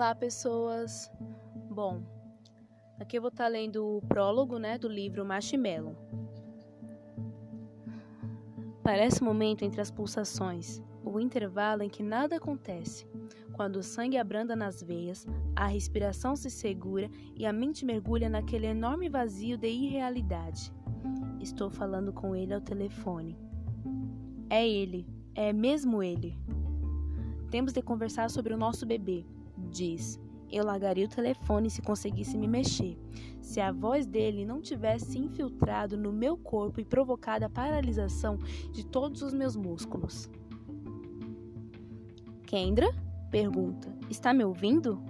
Olá, pessoas. Bom, aqui eu vou estar lendo o prólogo, né, do livro Marshmallow. Parece o momento entre as pulsações, o intervalo em que nada acontece, quando o sangue abranda nas veias, a respiração se segura e a mente mergulha naquele enorme vazio de irrealidade. Estou falando com ele ao telefone. É ele, é mesmo ele. Temos de conversar sobre o nosso bebê diz: Eu largaria o telefone se conseguisse me mexer. Se a voz dele não tivesse infiltrado no meu corpo e provocado a paralisação de todos os meus músculos. Kendra? Pergunta: Está me ouvindo?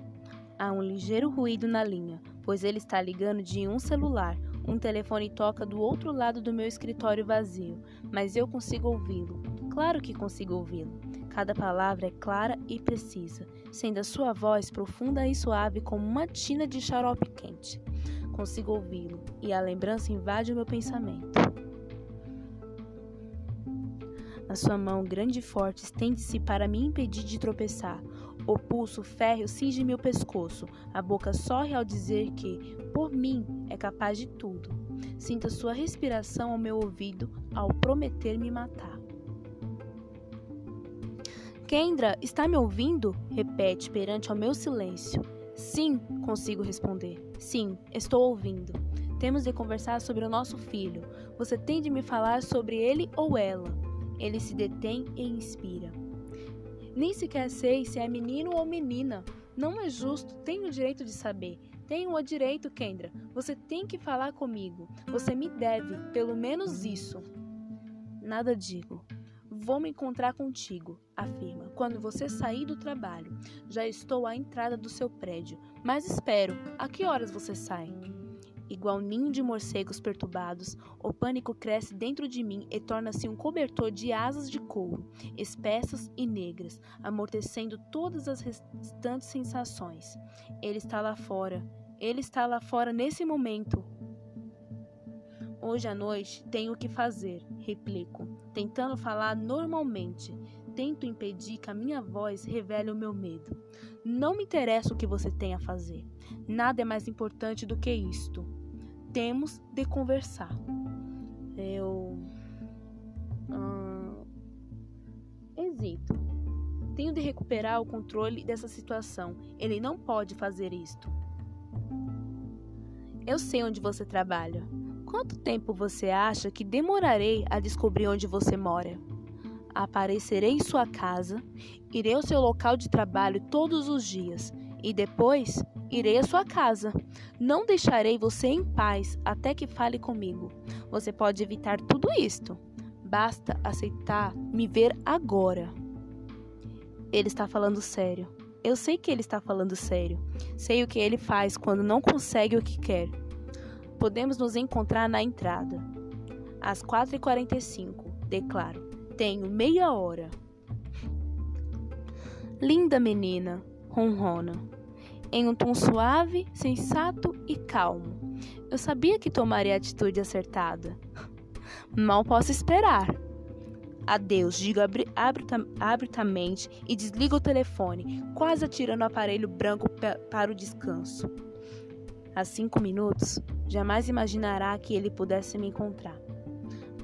Há um ligeiro ruído na linha, pois ele está ligando de um celular. Um telefone toca do outro lado do meu escritório vazio, mas eu consigo ouvi-lo. Claro que consigo ouvi-lo. Cada palavra é clara e precisa, sendo a sua voz profunda e suave como uma tina de xarope quente. Consigo ouvi-lo e a lembrança invade o meu pensamento. A sua mão grande e forte estende-se para me impedir de tropeçar. O pulso férreo cinge meu pescoço. A boca sorre ao dizer que, por mim, é capaz de tudo. Sinta sua respiração ao meu ouvido ao prometer me matar. Kendra, está me ouvindo? Repete perante ao meu silêncio. Sim, consigo responder. Sim, estou ouvindo. Temos de conversar sobre o nosso filho. Você tem de me falar sobre ele ou ela. Ele se detém e inspira. Nem sequer sei se é menino ou menina. Não é justo, tenho o direito de saber. Tenho o direito, Kendra. Você tem que falar comigo. Você me deve, pelo menos isso. Nada digo. Vou me encontrar contigo, afirma, quando você sair do trabalho. Já estou à entrada do seu prédio, mas espero. A que horas você sai? Igual ninho de morcegos perturbados, o pânico cresce dentro de mim e torna-se um cobertor de asas de couro, espessas e negras, amortecendo todas as restantes sensações. Ele está lá fora. Ele está lá fora nesse momento. Hoje à noite tenho o que fazer, replico, tentando falar normalmente. Tento impedir que a minha voz revele o meu medo. Não me interessa o que você tem a fazer. Nada é mais importante do que isto. Temos de conversar. Eu. Hum, hesito. Tenho de recuperar o controle dessa situação. Ele não pode fazer isto. Eu sei onde você trabalha. Quanto tempo você acha que demorarei a descobrir onde você mora? Aparecerei em sua casa, irei ao seu local de trabalho todos os dias e depois irei à sua casa. Não deixarei você em paz até que fale comigo. Você pode evitar tudo isto. Basta aceitar me ver agora. Ele está falando sério. Eu sei que ele está falando sério. Sei o que ele faz quando não consegue o que quer podemos nos encontrar na entrada. Às 4h45, declaro. Tenho meia hora. Linda menina, ronrona, em um tom suave, sensato e calmo. Eu sabia que tomaria a atitude acertada. Mal posso esperar. Adeus, digo abruptamente e desligo o telefone, quase atirando o aparelho branco para o descanso. Há cinco minutos, jamais imaginará que ele pudesse me encontrar.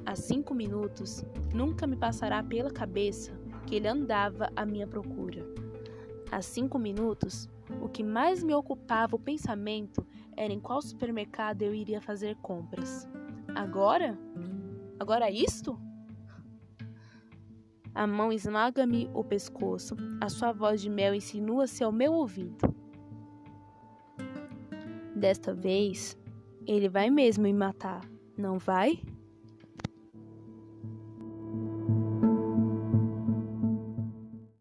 Há cinco minutos, nunca me passará pela cabeça que ele andava à minha procura. Há cinco minutos, o que mais me ocupava o pensamento era em qual supermercado eu iria fazer compras. Agora? Agora isto? A mão esmaga-me o pescoço, a sua voz de mel insinua-se ao meu ouvido. Desta vez, ele vai mesmo me matar, não vai?